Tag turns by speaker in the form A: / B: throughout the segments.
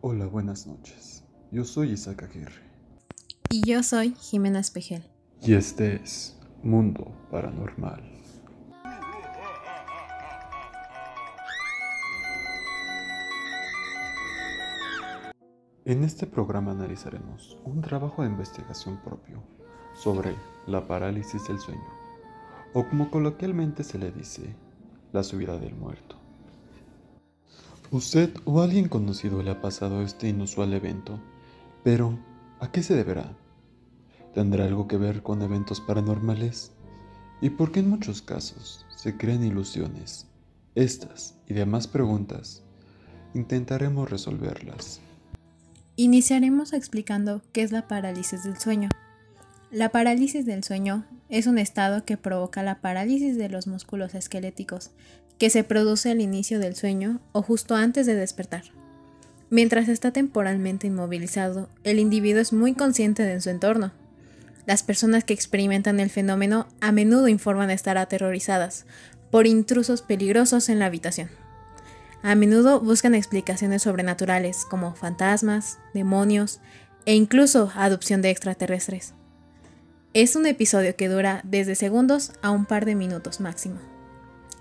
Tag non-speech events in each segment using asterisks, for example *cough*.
A: Hola, buenas noches. Yo soy Isaac Aguirre.
B: Y yo soy Jimena Espejel.
A: Y este es Mundo Paranormal. En este programa analizaremos un trabajo de investigación propio sobre la parálisis del sueño, o como coloquialmente se le dice, la subida del muerto. ¿Usted o alguien conocido le ha pasado este inusual evento? Pero, ¿a qué se deberá? ¿Tendrá algo que ver con eventos paranormales? ¿Y por qué en muchos casos se crean ilusiones? Estas y demás preguntas intentaremos resolverlas.
B: Iniciaremos explicando qué es la parálisis del sueño. La parálisis del sueño es un estado que provoca la parálisis de los músculos esqueléticos, que se produce al inicio del sueño o justo antes de despertar. Mientras está temporalmente inmovilizado, el individuo es muy consciente de su entorno. Las personas que experimentan el fenómeno a menudo informan estar aterrorizadas por intrusos peligrosos en la habitación. A menudo buscan explicaciones sobrenaturales como fantasmas, demonios e incluso adopción de extraterrestres. Es un episodio que dura desde segundos a un par de minutos máximo,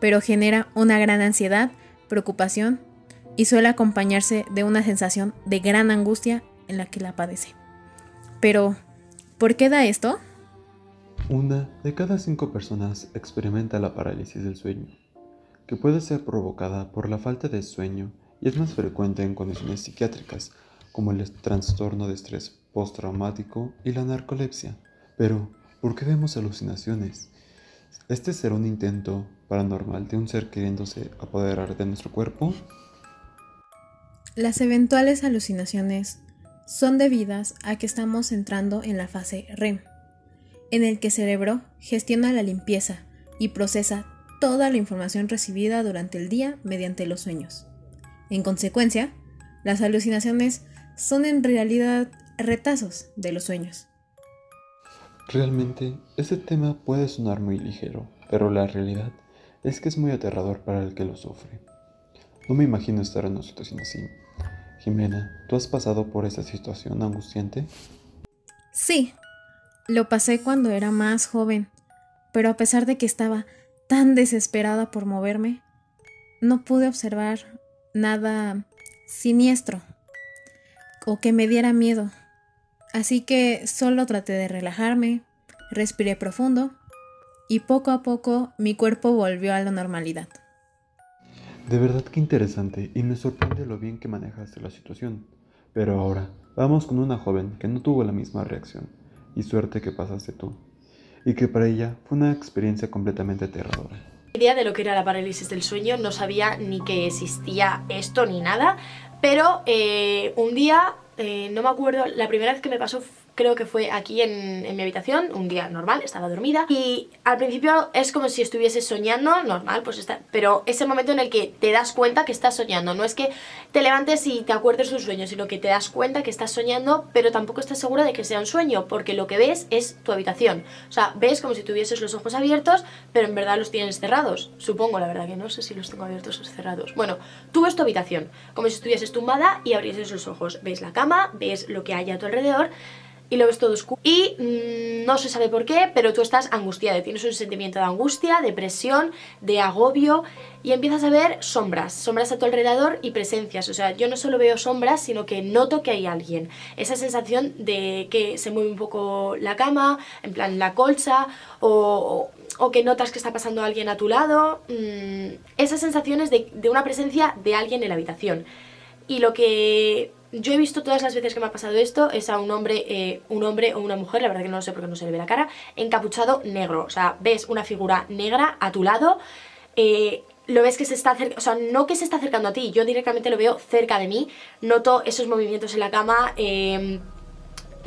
B: pero genera una gran ansiedad, preocupación y suele acompañarse de una sensación de gran angustia en la que la padece. Pero, ¿por qué da esto?
A: Una de cada cinco personas experimenta la parálisis del sueño, que puede ser provocada por la falta de sueño y es más frecuente en condiciones psiquiátricas como el trastorno de estrés postraumático y la narcolepsia. Pero, ¿por qué vemos alucinaciones? ¿Este será un intento paranormal de un ser queriéndose apoderar de nuestro cuerpo?
B: Las eventuales alucinaciones son debidas a que estamos entrando en la fase REM, en el que el cerebro gestiona la limpieza y procesa toda la información recibida durante el día mediante los sueños. En consecuencia, las alucinaciones son en realidad retazos de los sueños.
A: Realmente, este tema puede sonar muy ligero, pero la realidad es que es muy aterrador para el que lo sufre. No me imagino estar en una situación así. Jimena, ¿tú has pasado por esa situación angustiante?
B: Sí, lo pasé cuando era más joven, pero a pesar de que estaba tan desesperada por moverme, no pude observar nada siniestro o que me diera miedo. Así que solo traté de relajarme, respiré profundo y poco a poco mi cuerpo volvió a la normalidad.
A: De verdad que interesante y me sorprende lo bien que manejaste la situación. Pero ahora, vamos con una joven que no tuvo la misma reacción y suerte que pasaste tú. Y que para ella fue una experiencia completamente aterradora.
C: idea de lo que era la parálisis del sueño, no sabía ni que existía esto ni nada, pero eh, un día eh, no me acuerdo, la primera vez que me pasó creo que fue aquí en, mi habitación, un día normal, estaba dormida y al principio es como si estuviese soñando, normal, pues está, pero ese momento en el que te das cuenta que estás soñando, no es que te levantes y te acuerdes de un sueño, sino que te das cuenta que estás soñando, pero tampoco estás segura de que sea un sueño, porque lo que ves es tu habitación, o sea, ves como si tuvieses los ojos abiertos, pero en verdad los tienes cerrados, supongo, la verdad que no sé si los tengo abiertos o cerrados. Bueno, tú ves tu habitación, como si estuvieses tumbada y abrieses los ojos, ves la cama, ves lo que hay a tu alrededor, y lo ves todo oscuro. Y mm, no se sabe por qué, pero tú estás angustiada, tienes un sentimiento de angustia, depresión, de agobio y empiezas a ver sombras, sombras a tu alrededor y presencias. O sea, yo no solo veo sombras, sino que noto que hay alguien. Esa sensación de que se mueve un poco la cama, en plan la colcha, o, o, que notas que está pasando alguien a tu lado. Mm, esas sensaciones de, de una presencia de alguien en la habitación. Y lo que yo he visto todas las veces que me ha pasado esto es a un hombre, eh, un hombre o una mujer, la verdad que no lo sé porque no se le ve la cara, encapuchado negro. O sea, ves una figura negra a tu lado, eh, lo ves que se está acercando, o sea, no que se está acercando a ti, yo directamente lo veo cerca de mí, noto esos movimientos en la cama, em,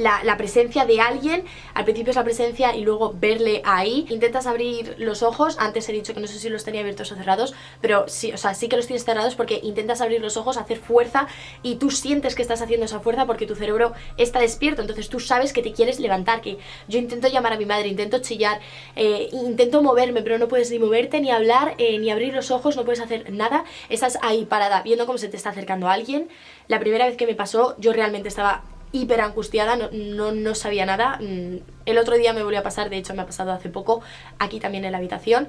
C: la, presencia de alguien, al principio es la presencia y luego verle ahí. Intentas abrir los ojos, antes he dicho que no sé si los tenía abiertos o cerrados, pero sí, o sea, sí que los tienes cerrados porque intentas abrir los ojos, hacer fuerza y tú sientes que estás haciendo esa fuerza porque tu cerebro está despierto, entonces tú sabes que te quieres levantar, que yo intento llamar a mi madre, intento chillar, eh, intento moverme, pero no puedes ni moverte, ni hablar, eh, ni abrir los ojos, no puedes hacer nada, estás ahí parada viendo cómo se te está acercando alguien. La primera vez que me pasó, yo realmente estaba hiper angustiada, no, no, sabía nada. Mm, el otro día me volvió a pasar, de hecho me ha pasado hace poco, aquí también en la habitación,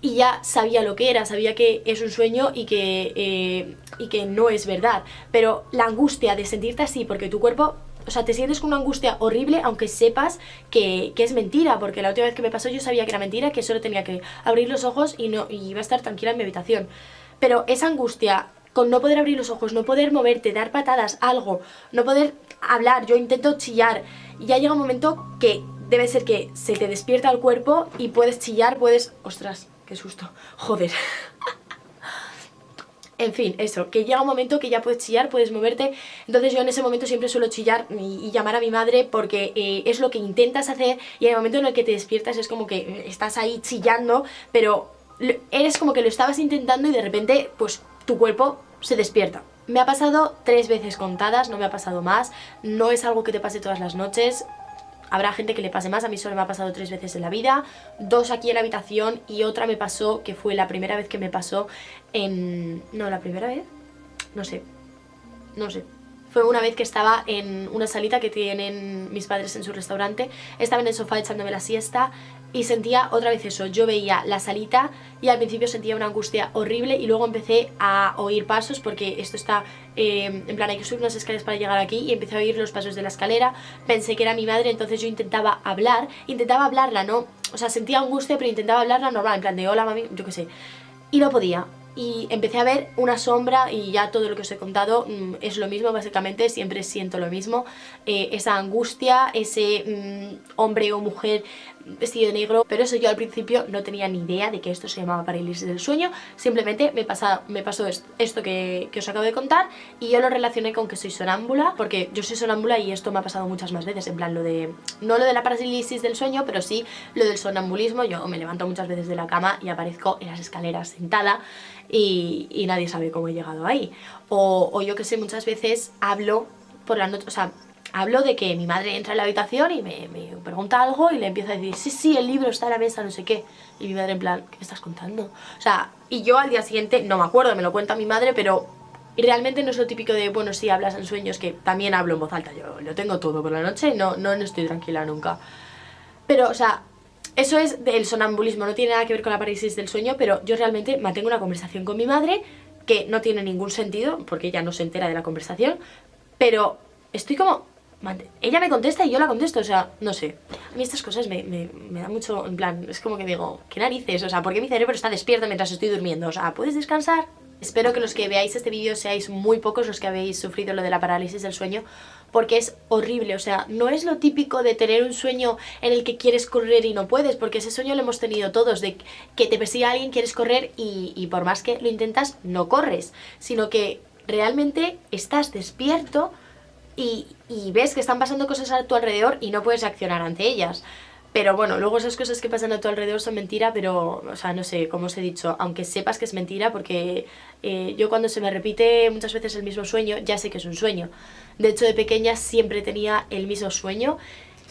C: y ya sabía lo que era, sabía que es un sueño y que, eh, y que no es verdad. Pero la angustia de sentirte así, porque tu cuerpo o sea, te sientes con una angustia horrible aunque sepas que, que, es mentira, porque la última vez que me pasó yo sabía que era mentira, que solo tenía que abrir los ojos y, no, y iba a estar tranquila en mi habitación. Pero esa angustia con no poder abrir los ojos, no poder moverte, dar patadas, algo, no poder hablar, yo intento chillar. Ya llega un momento que debe ser que se te despierta el cuerpo y puedes chillar, puedes... Ostras, qué susto. *laughs* Joder. en fin, eso, que llega un momento que ya puedes chillar, puedes moverte. Entonces yo en ese momento siempre suelo chillar y, llamar a mi madre porque eh, es lo que intentas hacer y en el momento en el que te despiertas es como que estás ahí chillando, pero eres como que lo estabas intentando y de repente pues tu cuerpo se despierta. Me ha pasado tres veces contadas, no me ha pasado más. No es algo que te pase todas las noches. Habrá gente que le pase más, a mí solo me ha pasado tres veces en la vida, dos aquí en la habitación y otra me pasó, que fue la primera vez que me pasó en... No, la primera vez, no sé, no sé, fue una vez que estaba en una salita que tienen mis padres en su restaurante, estaba en el sofá echándome la siesta y sentía otra vez eso, yo veía la salita y al principio sentía una angustia horrible y luego empecé a oír pasos porque esto está, eh, en plan hay que subir unas escaleras para llegar aquí y empecé a oír los pasos de la escalera, pensé que era mi madre, entonces yo intentaba hablar, intentaba hablarla, ¿no? O sea, sentía angustia pero intentaba hablarla normal, en plan de hola mami, yo qué sé, y no podía, y empecé a ver una sombra y ya todo lo que os he contado mm, es lo mismo básicamente, siempre siento lo mismo, eh, esa angustia, ese mm, hombre o mujer vestido de negro, pero eso yo al principio no tenía ni idea de que esto se llamaba parálisis del sueño, simplemente me, pasa, me pasó esto, que, que, os acabo de contar y yo lo relacioné con que soy sonámbula, porque yo soy sonámbula y esto me ha pasado muchas más veces, en plan lo de, no lo de la parálisis del sueño, pero sí lo del sonambulismo, yo me levanto muchas veces de la cama y aparezco en las escaleras sentada y, nadie sabe cómo he llegado ahí, o, o yo que sé, muchas veces hablo por la noche, o sea, hablo de que mi madre entra en la habitación y me, pregunta algo y le empiezo a decir, sí, sí, el libro está en la mesa, no sé qué. Y mi madre en plan, ¿qué me estás contando? O sea, y yo al día siguiente, no me acuerdo, me lo cuenta mi madre, pero realmente no es lo típico de, bueno, sí, hablas en sueños, que también hablo en voz alta, yo lo tengo todo por la noche, no, no, no estoy tranquila nunca. Pero, o sea, eso es del sonambulismo, no tiene nada que ver con la parálisis del sueño, pero yo realmente mantengo una conversación con mi madre que no tiene ningún sentido, porque ella no se entera de la conversación, pero estoy como ella me contesta y yo la contesto, o sea, no sé. A mí estas cosas me, me, me dan mucho, en plan, es como que digo, ¿qué narices? O sea, ¿por qué mi cerebro está despierto mientras estoy durmiendo? O sea, ¿puedes descansar? Espero que los que veáis este vídeo seáis muy pocos los que habéis sufrido lo de la parálisis del sueño, porque es horrible, o sea, no es lo típico de tener un sueño en el que quieres correr y no puedes, porque ese sueño lo hemos tenido todos, de que te persigue alguien, quieres correr y, y por más que lo intentas, no corres, sino que realmente estás despierto, y, ves que están pasando cosas a tu alrededor y no puedes accionar ante ellas. Pero bueno, luego esas cosas que pasan a tu alrededor son mentira, pero, o sea, no sé, como os he dicho, aunque sepas que es mentira, porque eh, yo cuando se me repite muchas veces el mismo sueño, ya sé que es un sueño. De hecho, de pequeña siempre tenía el mismo sueño,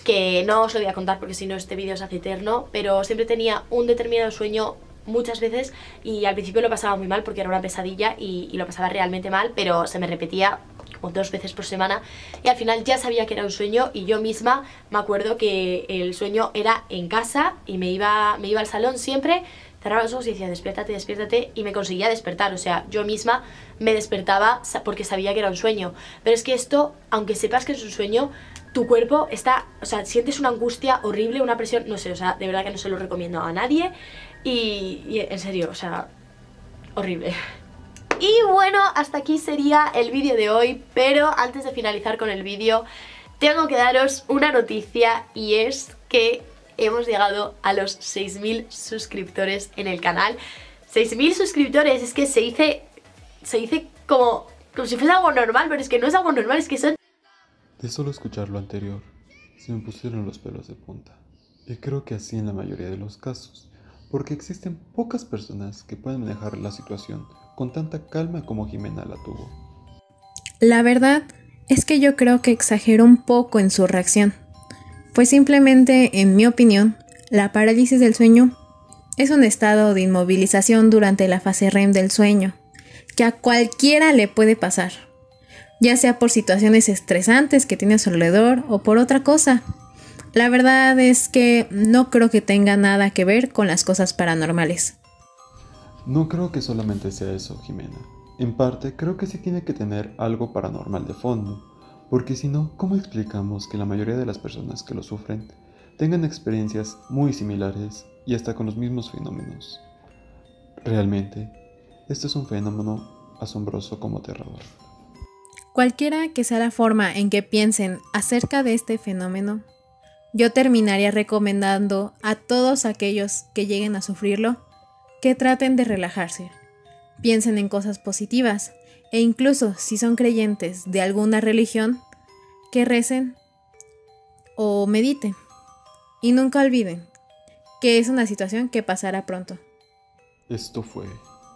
C: que no os lo voy a contar porque si no este vídeo se hace eterno, pero siempre tenía un determinado sueño muchas veces y al principio lo pasaba muy mal porque era una pesadilla y, y lo pasaba realmente mal, pero se me repetía como dos veces por semana y al final ya sabía que era un sueño y yo misma me acuerdo que el sueño era en casa y me iba, me iba al salón siempre, cerraba los ojos y decía despiértate, despiértate y me conseguía despertar, o sea, yo misma me despertaba porque sabía que era un sueño, pero es que esto, aunque sepas que es un sueño, tu cuerpo está, o sea, sientes una angustia horrible, una presión, no sé, o sea, de verdad que no se lo recomiendo a nadie y, y en serio, o sea, horrible. Y bueno, hasta aquí sería el vídeo de hoy, pero antes de finalizar con el vídeo, tengo que daros una noticia y es que hemos llegado a los 6.000 suscriptores en el canal. 6.000 suscriptores, es que se dice, se dice como, como si fuese algo normal, pero es que no es algo normal, es que son...
A: De solo escuchar lo anterior, se me pusieron los pelos de punta. Y creo que así en la mayoría de los casos, porque existen pocas personas que pueden manejar la situación con tanta calma como Jimena la tuvo.
B: La verdad es que yo creo que exageró un poco en su reacción. Pues simplemente, en mi opinión, la parálisis del sueño es un estado de inmovilización durante la fase REM del sueño, que a cualquiera le puede pasar, ya sea por situaciones estresantes que tiene a su alrededor o por otra cosa. La verdad es que no creo que tenga nada que ver con las cosas paranormales.
A: No creo que solamente sea eso, Jimena. En parte, creo que sí tiene que tener algo paranormal de fondo, porque si no, ¿cómo explicamos que la mayoría de las personas que lo sufren tengan experiencias muy similares y hasta con los mismos fenómenos? Realmente, esto es un fenómeno asombroso como aterrador.
B: Cualquiera que sea la forma en que piensen acerca de este fenómeno, yo terminaría recomendando a todos aquellos que lleguen a sufrirlo que traten de relajarse, piensen en cosas positivas e incluso si son creyentes de alguna religión, que recen o mediten. Y nunca olviden que es una situación que pasará pronto.
A: Esto fue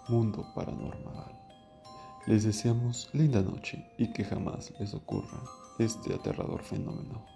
A: Mundo Paranormal. Les deseamos linda noche y que jamás les ocurra este aterrador fenómeno.